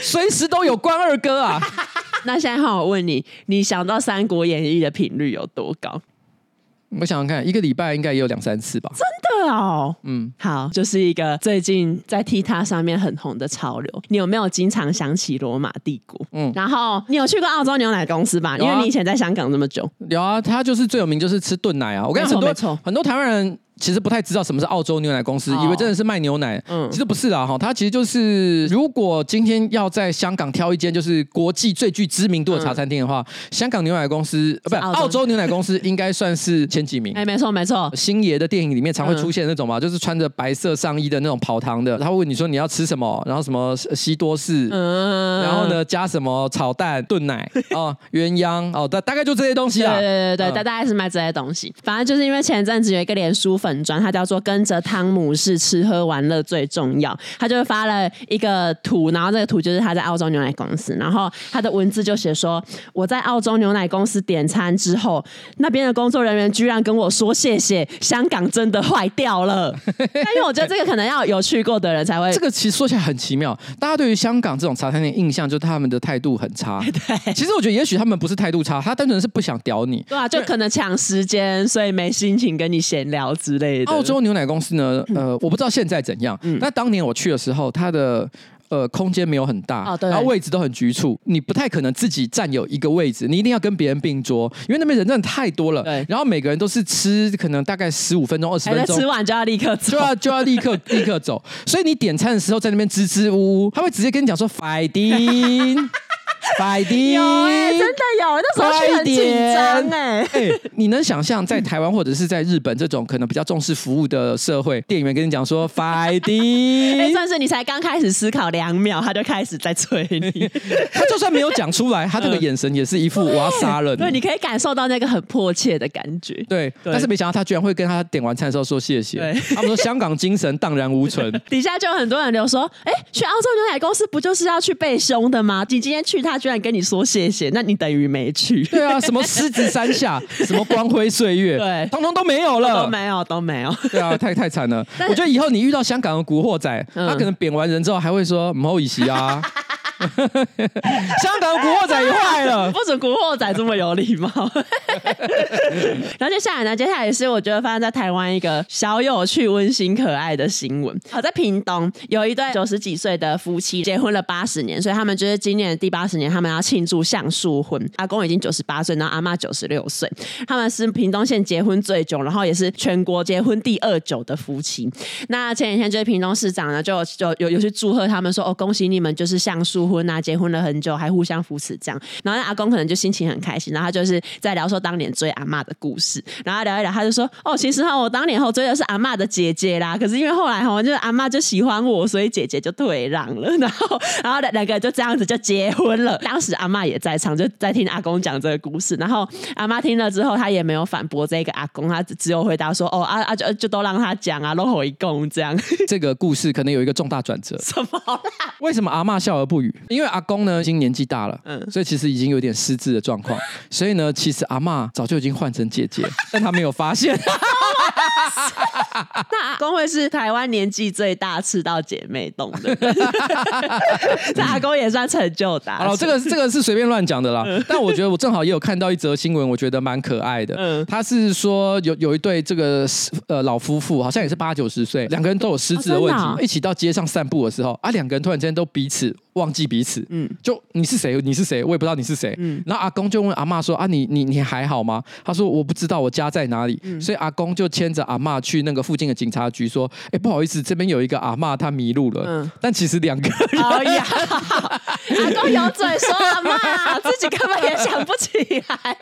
随时都有关二哥啊。那现在好，我问你，你想到《三国演义》的频率有多高？我想想看，一个礼拜应该也有两三次吧。真的哦，嗯，好，就是一个最近在 TikTok 上面很红的潮流。你有没有经常想起罗马帝国？嗯，然后你有去过澳洲牛奶公司吧？啊、因为你以前在香港这么久。有啊，他就是最有名就是吃炖奶啊。我跟你讲，很多很多台湾人。其实不太知道什么是澳洲牛奶公司，以为真的是卖牛奶。嗯，其实不是啦，哈，它其实就是如果今天要在香港挑一间就是国际最具知名度的茶餐厅的话，香港牛奶公司不是澳洲牛奶公司 应该算是前几名。哎，没错没错。星爷的电影里面常会出现那种嘛，就是穿着白色上衣的那种跑堂的，他会问你说你要吃什么，然后什么西多士，嗯，然后呢加什么炒蛋炖奶 哦，鸳鸯哦，大大概就这些东西啊。对对对对，大概是卖这些东西。反正就是因为前阵子有一个脸书粉。他叫做跟着汤姆士吃喝玩乐最重要，他就发了一个图，然后这个图就是他在澳洲牛奶公司，然后他的文字就写说，我在澳洲牛奶公司点餐之后，那边的工作人员居然跟我说谢谢，香港真的坏掉了。但因为我觉得这个可能要有去过的人才会，这个其实说起来很奇妙，大家对于香港这种茶餐厅印象就是他们的态度很差。对，其实我觉得也许他们不是态度差，他单纯是不想屌你。对啊，就可能抢时间，所以没心情跟你闲聊之类。澳洲牛奶公司呢？呃，我不知道现在怎样。嗯，但当年我去的时候，它的呃空间没有很大，哦、然后位置都很局促，你不太可能自己占有一个位置，你一定要跟别人并桌，因为那边人真的太多了。对，然后每个人都是吃，可能大概十五分钟、二十分钟，吃完就要立刻走，就要就要立刻 立刻走。所以你点餐的时候在那边支支吾吾，他会直接跟你讲说 fighting 快点！有哎、欸，真的有，那时候去很紧张哎。你能想象在台湾或者是在日本这种可能比较重视服务的社会，店员跟你讲说快点，哎，算是你才刚开始思考两秒，他就开始在催你。他就算没有讲出来，他这个眼神也是一副我要杀人。对，你可以感受到那个很迫切的感觉。对，对但是没想到他居然会跟他点完餐的时候说谢谢。他们说香港精神荡然无存。底下就有很多人留说，哎，去澳洲牛奶公司不就是要去背凶的吗？你今天去他。居然跟你说谢谢，那你等于没去。对啊，什么狮子山下，什么光辉岁月，对，通通都没有了，都没有，都没有。对啊，太太惨了。我觉得以后你遇到香港的古惑仔，嗯、他可能贬完人之后还会说“唔好意思啊”。香港古惑仔也坏了，不准古惑仔这么有礼貌。然后接下来呢？接下来是我觉得发生在台湾一个小有趣、温馨、可爱的新闻。好，在屏东有一对九十几岁的夫妻结婚了八十年，所以他们就是今年的第八十年，他们要庆祝橡树婚。阿公已经九十八岁，然后阿嬷九十六岁。他们是屏东县结婚最久，然后也是全国结婚第二久的夫妻。那前几天就是屏东市长呢，就就有有去祝贺他们说：“哦，恭喜你们，就是橡树。”婚啊，结婚了很久，还互相扶持这样，然后那阿公可能就心情很开心，然后他就是在聊说当年追阿嬷的故事，然后聊一聊，他就说哦，其实哈，我当年后追的是阿嬷的姐姐啦，可是因为后来哈，就是阿嬷就喜欢我，所以姐姐就退让了，然后然后两两个人就这样子就结婚了。当时阿嬷也在场，就在听阿公讲这个故事，然后阿妈听了之后，他也没有反驳这个阿公，他只有回答说哦啊啊就就都让他讲啊，都回公这样。这个故事可能有一个重大转折，什么啦？为什么阿嬷笑而不语？因为阿公呢，已经年纪大了，嗯，所以其实已经有点失智的状况，所以呢，其实阿妈早就已经换成姐姐，但他没有发现。那阿公会是台湾年纪最大吃到姐妹洞的，这阿公也算成就大。好了，这个这个是随便乱讲的啦，但我觉得我正好也有看到一则新闻，我觉得蛮可爱的。嗯，他是说有有一对这个呃老夫妇，好像也是八九十岁，两个人都有失智的问题，哦哦、一起到街上散步的时候，啊，两个人突然间都彼此。忘记彼此，嗯，就你是谁？你是谁？我也不知道你是谁。嗯，然后阿公就问阿妈说：“啊，你你你还好吗？”他说：“我不知道我家在哪里。”嗯，所以阿公就牵着阿妈去那个附近的警察局说：“哎，不好意思，这边有一个阿嬷，她迷路了。”嗯，但其实两个人，哎呀，阿公有嘴说阿妈，自己根本也想不起来，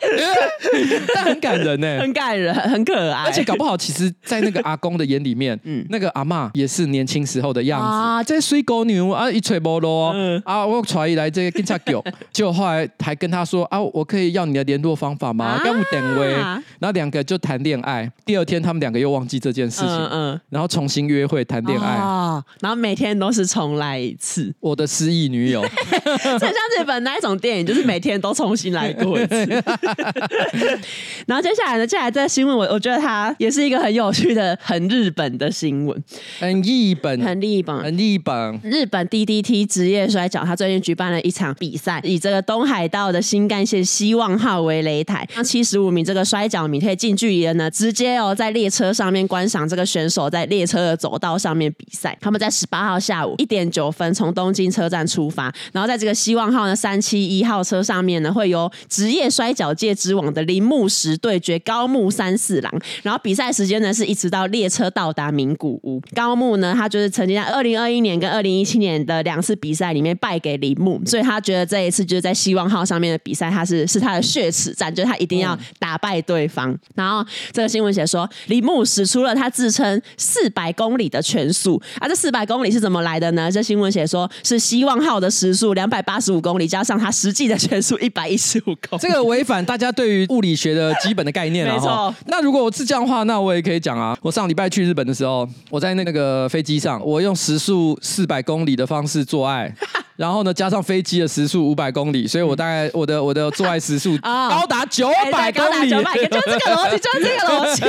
但很感人呢，很感人，很可爱。而且搞不好，其实，在那个阿公的眼里面，嗯，那个阿嬷也是年轻时候的样子。啊。这水狗牛啊，一吹波罗啊，我传来这个警察局，结果后来还跟他说啊，我可以要你的联络方法吗？跟我等位，然后两个就谈恋爱。第二天，他们两个又忘记这件事情，嗯嗯，然后重新约会谈恋爱，哦，然后每天都是重来一次。我的失忆女友，就像日本那一种电影，就是每天都重新来过一次。然后接下来呢，接下来这个新闻，我我觉得它也是一个很有趣的、很日本的新闻，很日本，很日本，很日本。日本 DDT 职业摔角，他最近举办了一场比赛，以这个东海道的新干线希望号为擂台，让七十五名这个摔角迷可以近距离的呢，直接哦在列车上面观赏这个选手在列车的走道上面比赛。他们在十八号下午一点九分从东京车站出发，然后在这个希望号呢三七一号车上面呢，会由职业摔角界之王的铃木石对决高木三四郎。然后比赛时间呢是一直到列车到达名古屋。高木呢，他就是曾经在二零二一年跟二零一七年的两次比赛里面败给铃木，所以他觉得这一次就是在希望号上面的比赛，他是是他的血耻战，就是他一定要打败对方。然后这个新闻写说，铃木使出了他自称四百公里的全速啊，这四百公里是怎么来的呢？这新闻写说是希望号的时速两百八十五公里，加上它实际的全速一百一十五公里，这个违反大家对于物理学的基本的概念了。没错。那如果我是这样的话，那我也可以讲啊，我上礼拜去日本的时候，我在那个飞机上，我用时速四百公里的方式做爱。然后呢，加上飞机的时速五百公里，所以我大概我的我的做爱时速高达九百公里，九百，就这个逻辑，就是这个逻辑。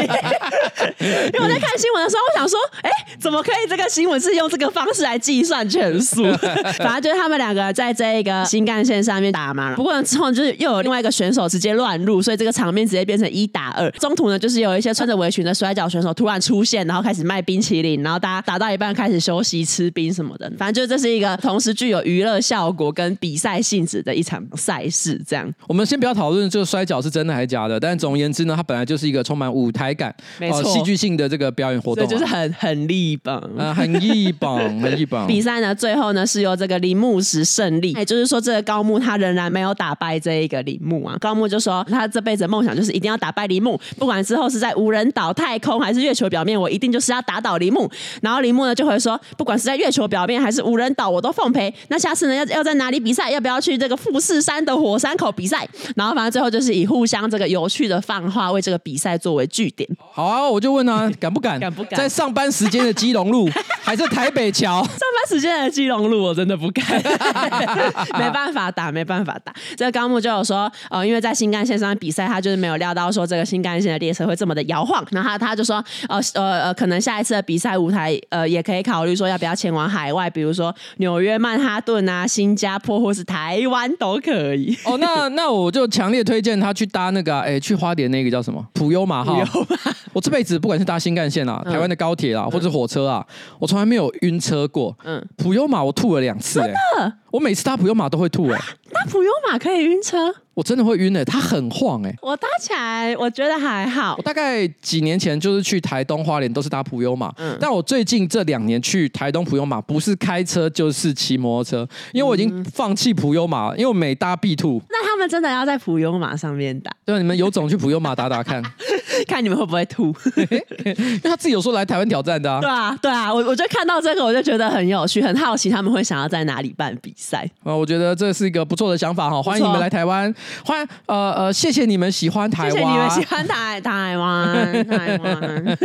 因为我在看新闻的时候，我想说，哎，怎么可以这个新闻是用这个方式来计算全数？反正就是他们两个在这一个新干线上面打嘛。不过之后就是又有另外一个选手直接乱入，所以这个场面直接变成一打二。中途呢，就是有一些穿着围裙的摔跤选手突然出现，然后开始卖冰淇淋，然后大家打到一半开始休息吃冰什么的。反正就是这是一个同时具有娱娱乐效果跟比赛性质的一场赛事，这样。我们先不要讨论这个摔跤是真的还是假的，但是总而言之呢，它本来就是一个充满舞台感、没错，戏剧性的这个表演活动，就是很很力棒，啊，很力棒，很力 棒。比赛呢，最后呢是由这个铃木石胜利，也就是说，这个高木他仍然没有打败这一个铃木啊。高木就说，他这辈子的梦想就是一定要打败铃木，不管之后是在无人岛、太空还是月球表面，我一定就是要打倒铃木。然后铃木呢就会说，不管是在月球表面还是无人岛，我都奉陪。那下。次呢，要要在哪里比赛？要不要去这个富士山的火山口比赛？然后反正最后就是以互相这个有趣的放话为这个比赛作为据点。好啊，我就问啊，敢不敢？敢不敢？在上班时间的基隆路，还是台北桥？上班时间的基隆路，我真的不敢，没办法打，没办法打。这个高木就有说，呃，因为在新干线上比赛，他就是没有料到说这个新干线的列车会这么的摇晃。然后他，他就说，呃呃呃，可能下一次的比赛舞台，呃，也可以考虑说要不要前往海外，比如说纽约曼哈顿。啊，新加坡或是台湾都可以。哦，那那我就强烈推荐他去搭那个，哎，去花莲那个叫什么普悠马号。我这辈子不管是搭新干线啊，台湾的高铁啊，或者火车啊，我从来没有晕车过。嗯，普悠玛我吐了两次，哎，我每次搭普悠玛都会吐，哎，搭普悠玛可以晕车。我真的会晕诶、欸，它很晃诶、欸。我搭起来我觉得还好。我大概几年前就是去台东花莲都是搭普悠玛，嗯，但我最近这两年去台东普悠玛不是开车就是骑摩托车，因为我已经放弃普悠玛，因为我每搭必吐。那他们真的要在普悠玛上面打？对，你们有种去普悠玛打打看，看你们会不会吐。因为他自己有说来台湾挑战的啊。对啊，对啊，我我就看到这个我就觉得很有趣，很好奇他们会想要在哪里办比赛。啊，我觉得这是一个不错的想法哈，欢迎你们来台湾。欢迎呃呃，谢谢你们喜欢台湾，谢谢你们喜欢台台湾台湾。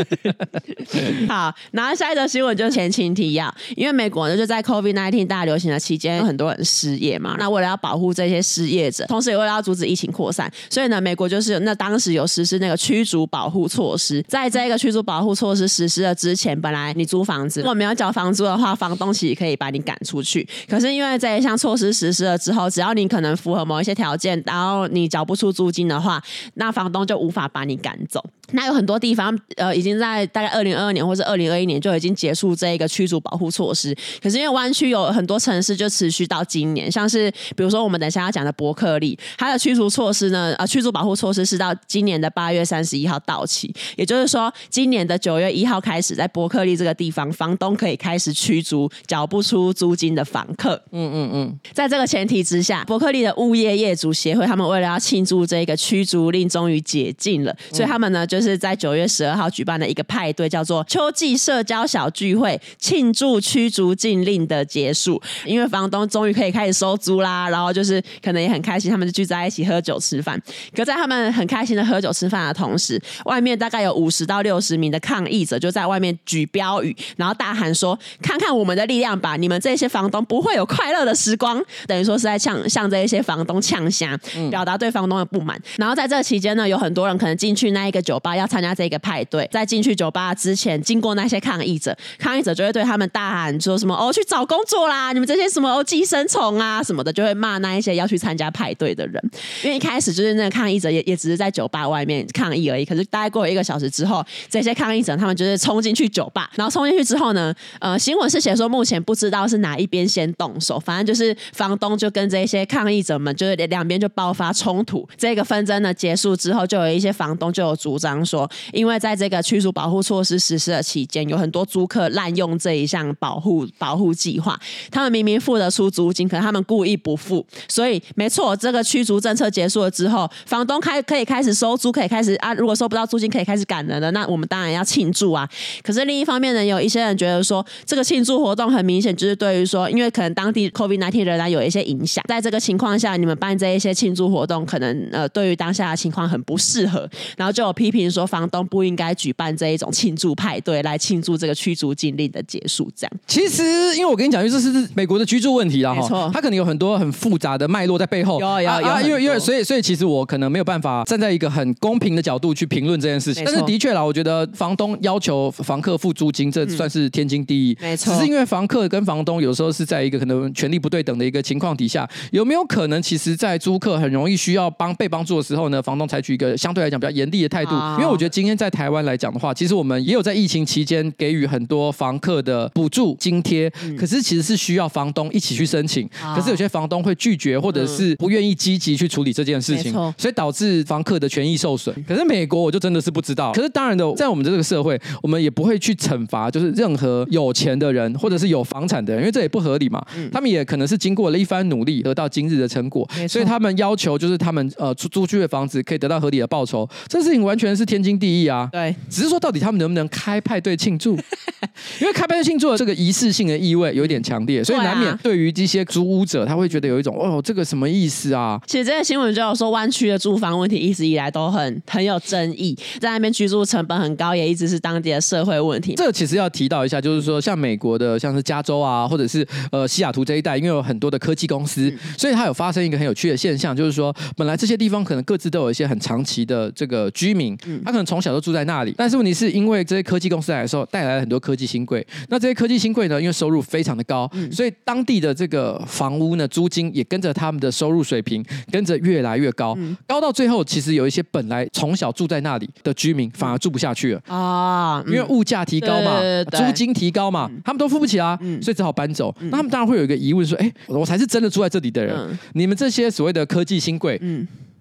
好，然后下一则新闻就是前情提要，因为美国呢就在 COVID-19 大流行的期间，有很多人失业嘛。那为了要保护这些失业者，同时也为了要阻止疫情扩散，所以呢，美国就是那当时有实施那个驱逐保护措施。在这个驱逐保护措施实施了之前，本来你租房子如果没有缴房租的话，房东其实可以把你赶出去。可是因为这一项措施实施了之后，只要你可能符合某一些条件，然后你缴不出租金的话，那房东就无法把你赶走。那有很多地方呃已经在大概二零二二年或者二零二一年就已经结束这一个驱逐保护措施。可是因为湾区有很多城市就持续到今年，像是比如说我们等一下要讲的伯克利，它的驱逐措施呢，呃，驱逐保护措施是到今年的八月三十一号到期，也就是说今年的九月一号开始，在伯克利这个地方，房东可以开始驱逐缴不出租金的房客。嗯嗯嗯，在这个前提之下，伯克利的物业业主协会他们为了要庆祝这个驱逐令终于解禁了，所以他们呢就是在九月十二号举办了一个派对，叫做秋季社交小聚会，庆祝驱逐禁令的结束。因为房东终于可以开始收租啦，然后就是可能也很开心，他们就聚在一起喝酒吃饭。可在他们很开心的喝酒吃饭的同时，外面大概有五十到六十名的抗议者就在外面举标语，然后大喊说：“看看我们的力量吧！你们这些房东不会有快乐的时光。”等于说是在呛向这一些房东呛声，表达对房东的不满。然后在这期间呢，有很多人可能进去那一个酒吧要参加这个派对，在进去酒吧之前，经过那些抗议者，抗议者就会对他们大喊说什么：“哦，去找工作啦！你们这些什么哦寄生虫啊什么的，就会骂那一些要去参加派对的人。”因为一开始就是那个抗议者也也只是在酒吧外面抗议而已。可是大概过了一个小时之后，这些抗议者他们就是冲进去酒吧，然后冲进去之后呢，呃，新闻是写说目前不知道是哪一边先动手，反正就是房东就跟这些抗议者们就是两边就爆发冲突。这个纷争呢结束之后，就有一些房东就有主张说，因为在这个驱逐保护措施实施的期间，有很多租客滥用这一项保护保护计划，他们明明付得出租金，可是他们故意不付，所以没错，这个驱逐政策结束了之后，房东开可以开始收租，可以开始啊，如果说收不到租金，可以开始赶人了，那我们当然要庆祝啊。可是另一方面呢，有一些人觉得说，这个庆祝活动很明显就是对于说，因为可能当地 COVID-19 仍然有一些影响，在这个情况下，你们办这一些庆祝活动，可能呃，对于当下的情况很不适合，然后就有批评说，房东不应该举办这一种庆祝派对来庆祝这个驱逐禁令的结束。这样，其实因为我跟你讲，因为这是美国的居住问题啦，哈，没错，它可能有很多很复杂的脉络在背后，有有有，啊、因为因为所以所以其实我可能没有办法站在一个很公平的角度去评论这件事情，但是的确啦，我觉得房东要求房客付租金，这算是天经地义，没错，只是因为房客跟房东有时候是在一个可能权力不对等的一个情况底下，有没有可能，其实，在租客很容易需要帮被帮助的时候呢，房东采取一个相对来讲比较严厉的态度？因为我觉得今天在台湾来讲的话，其实我们也有在疫情期间给予很多房客的补助津贴，可是其实是需要房东一起去申请，可是有些房东会拒绝，或者是不愿意积极去处理这件事情，所以导致房客的权益受损。可是美国我就真的是不知道。可是当然的，在我们的这个社会，我们也不会去惩罚，就是任何有钱的人或者是有房产的人，因为这也不合理嘛。他们也可能是经过了一番努力得到今日的成果，所以他们要求就是他们呃租租出去的房子可以得到合理的报酬，这事情完全是天经地义啊。对，只是说到底他们能不能开派对庆祝？因为开派对庆祝的这个仪式性的意味有一点强烈，所以难免对于这些租屋者，他会觉得有一种哦，这个什么意思啊？其实这个新闻就有说，湾区的住房问题一直以来都很很有争议，在那边居住成本很高，也一直是当地的社会问题。这个其实要提到一下，就是说像美国的，像是加州啊，或者是呃西雅图这一带，因为有很多的科技公司，嗯、所以它有发生一个很有趣的现象，就是说本来这些地方可能各自都有一些很长期的这个居民，他可能从小都住在那里，但是问题是因为这些科技公司来的时候，带来了很多科技新贵。那这些科技新贵呢，因为收入非常的高，所以当地的这个房屋呢，租金也跟着他们的收入水平跟着越来越高，高到最后，其实有一些本来从小住在那里的居民反而住不下去了啊，因为物价提高嘛，租金提高嘛，他们都付不起啊，所以只好搬走。那他们当然会有一个疑问说，哎，我才是真的住在这里的人，你们这些所谓的科技新贵，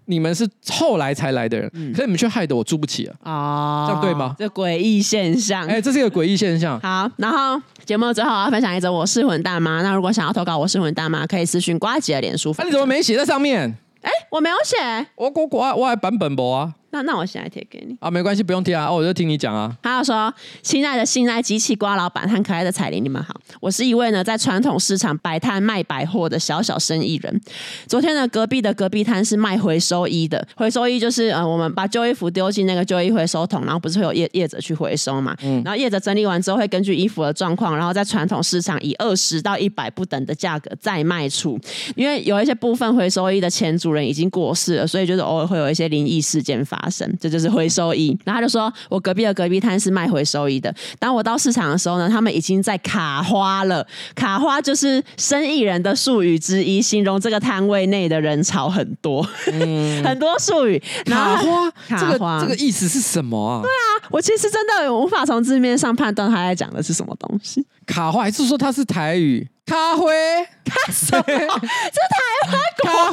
你们是后来才来的人，可是你们却害得我住不起了啊！这样对吗？这诡异现象，哎，这是一个诡异现象。好，然后节目最后我要分享一则我是混蛋妈。那如果想要投稿我是混蛋妈，可以私讯瓜姐的脸书。那你怎么没写在上面？哎，我没有写，我我我我还版本博啊。那那我现在贴给你啊，没关系，不用贴啊，哦我就听你讲啊。他要说：“亲爱的信赖机器瓜老板和可爱的彩铃，你们好，我是一位呢在传统市场摆摊卖百货的小小生意人。昨天呢，隔壁的隔壁摊是卖回收衣的，回收衣就是呃，我们把旧衣服丢进那个旧衣回收桶，然后不是会有业业者去回收嘛？嗯，然后业者整理完之后，会根据衣服的状况，然后在传统市场以二十到一百不等的价格再卖出。因为有一些部分回收衣的前主人已经过世了，所以就是偶尔会有一些灵异事件发发生，这就是回收衣。然后他就说，我隔壁的隔壁摊是卖回收衣的。当我到市场的时候呢，他们已经在卡花了。卡花就是生意人的术语之一，形容这个摊位内的人潮很多，嗯、很多术语。卡花，卡花，这个这个意思是什么啊？对啊，我其实真的无法从字面上判断他在讲的是什么东西。卡花还是说它是台语？咖啡，咖什么？这台湾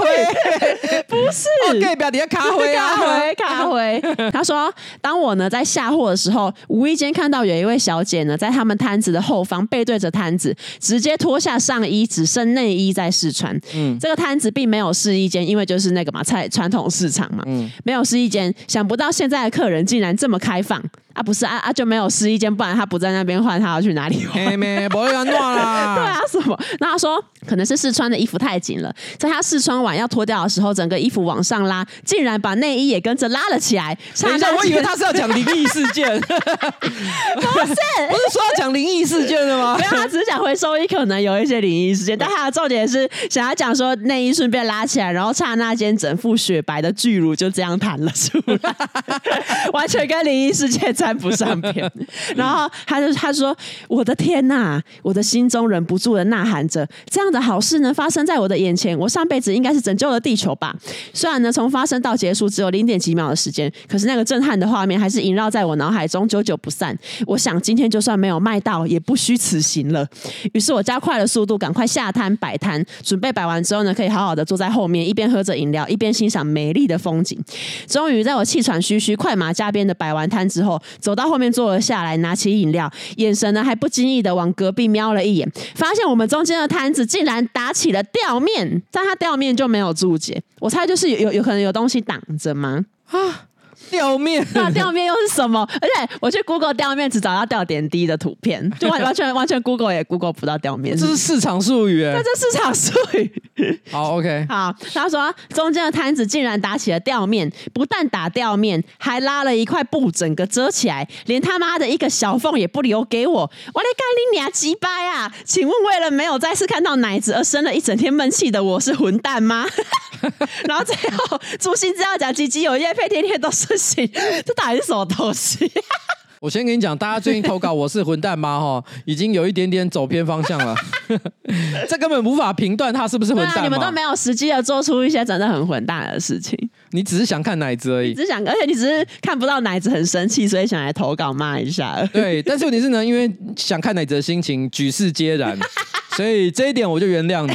是？哦，可以不要底下咖啡啊？咖啡，咖啡。他说，当我呢在下货的时候，无意间看到有一位小姐呢在他们摊子的后方背对着摊子，直接脱下上衣，只剩内衣在试穿。嗯，这个摊子并没有试衣间，因为就是那个嘛，菜传统市场嘛，嗯，没有试衣间。想不到现在的客人竟然这么开放。啊，不是啊啊，就没有试衣间，不然他不在那边换，他要去哪里换？没不会乱啦。对啊，什么？那他说可能是试穿的衣服太紧了，在他试穿完要脱掉的时候，整个衣服往上拉，竟然把内衣也跟着拉了起来。等一下，我以为他是要讲灵异事件。不是，不是说要讲灵异事件的吗？没有，他只是讲回收衣可能有一些灵异事件，但他的重点是想要讲说内衣顺便拉起来，然后刹那间整副雪白的巨乳就这样弹了出来，完全跟灵异事件。沾不上边，然后他就他说：“我的天呐，我的心中忍不住的呐喊着，这样的好事能发生在我的眼前，我上辈子应该是拯救了地球吧？虽然呢，从发生到结束只有零点几秒的时间，可是那个震撼的画面还是萦绕在我脑海中，久久不散。我想今天就算没有卖到，也不虚此行了。于是我加快了速度，赶快下摊摆摊，准备摆完之后呢，可以好好的坐在后面，一边喝着饮料，一边欣赏美丽的风景。终于在我气喘吁吁、快马加鞭的摆完摊之后。”走到后面坐了下来，拿起饮料，眼神呢还不经意的往隔壁瞄了一眼，发现我们中间的摊子竟然打起了吊面，但他吊面就没有注解，我猜就是有有有可能有东西挡着吗？啊。吊面，那吊面又是什么？而且我去 Google 吊面，只找到吊点滴的图片，就完 完全完全 Google 也 Google 不到吊面。这是市场术语哎，这是市场术语。好，OK，好。他说中间的摊子竟然打起了吊面，不但打吊面，还拉了一块布整个遮起来，连他妈的一个小缝也不留给我。我来干你娘鸡巴啊！请问为了没有再次看到奶子而生了一整天闷气的我是混蛋吗？然后最后朱星知道讲鸡鸡有业配，天天都是。这到底是什么东西？我先跟你讲，大家最近投稿我是混蛋妈哈，已经有一点点走偏方向了。这根本无法评断他是不是混蛋。啊、你们都没有实际的做出一些真的很混蛋的事情。你只是想看奶子而已，只是想，而且你只是看不到奶子很生气，所以想来投稿骂一下。对，但是问题是呢，因为想看奶子的心情举世皆然，所以这一点我就原谅你。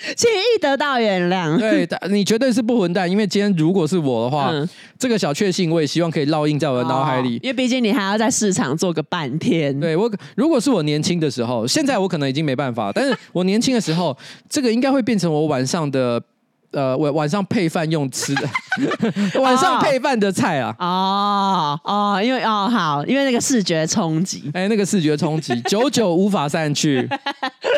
轻易得到原谅，对，你绝对是不混蛋，因为今天如果是我的话，嗯、这个小确幸我也希望可以烙印在我的脑海里，因为毕竟你还要在市场做个半天。对我，如果是我年轻的时候，现在我可能已经没办法，但是我年轻的时候，这个应该会变成我晚上的。呃，晚晚上配饭用吃的，晚上配饭的菜啊。哦哦，因为哦好，因为那个视觉冲击，哎，那个视觉冲击，久久无法散去。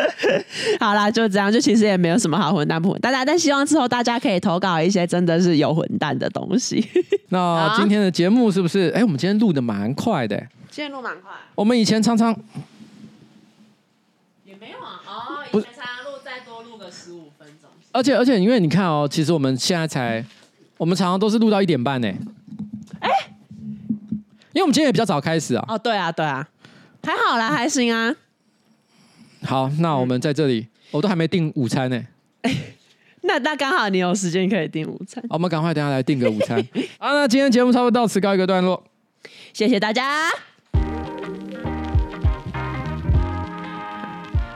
好啦，就这样，就其实也没有什么好混蛋不混蛋，大家但希望之后大家可以投稿一些真的是有混蛋的东西。那今天的节目是不是？哎，我们今天录的蛮快的。今天录蛮快。我们以前常常也没有啊，哦，以前常常录再多录个十五分钟。而且而且，因为你看哦，其实我们现在才，我们常常都是录到一点半呢。哎，因为我们今天也比较早开始啊。哦，对啊，对啊，还好啦，还行啊。好，那我们在这里，嗯、我都还没订午餐呢。哎，那那刚好你有时间可以订午餐。好，我们赶快等下来订个午餐。好，那今天节目差不多到此告一个段落，谢谢大家。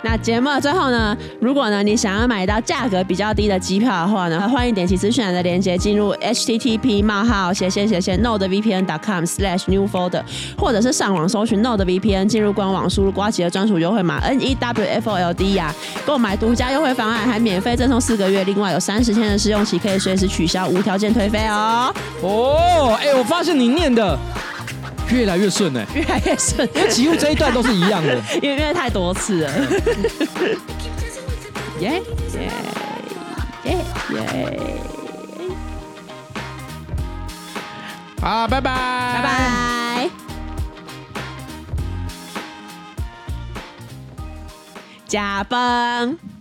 那节目的最后呢，如果呢你想要买到价格比较低的机票的话呢，欢迎点击资讯栏的链接进入 http 冒号斜线斜线 nordvpn.com slash new folder，或者是上网搜寻 Node VPN，进入官网输入瓜吉的专属优惠码 n e w f o l d 呀，购买独家优惠方案，还免费赠送四个月，另外有三十天的试用期，可以随时取消，无条件退费哦。哦，哎，我发现你念的。越来越顺哎，越来越顺，因为几乎这一段都是一样的，因 为因为太多次了。耶耶耶耶！好，拜拜拜拜，加分。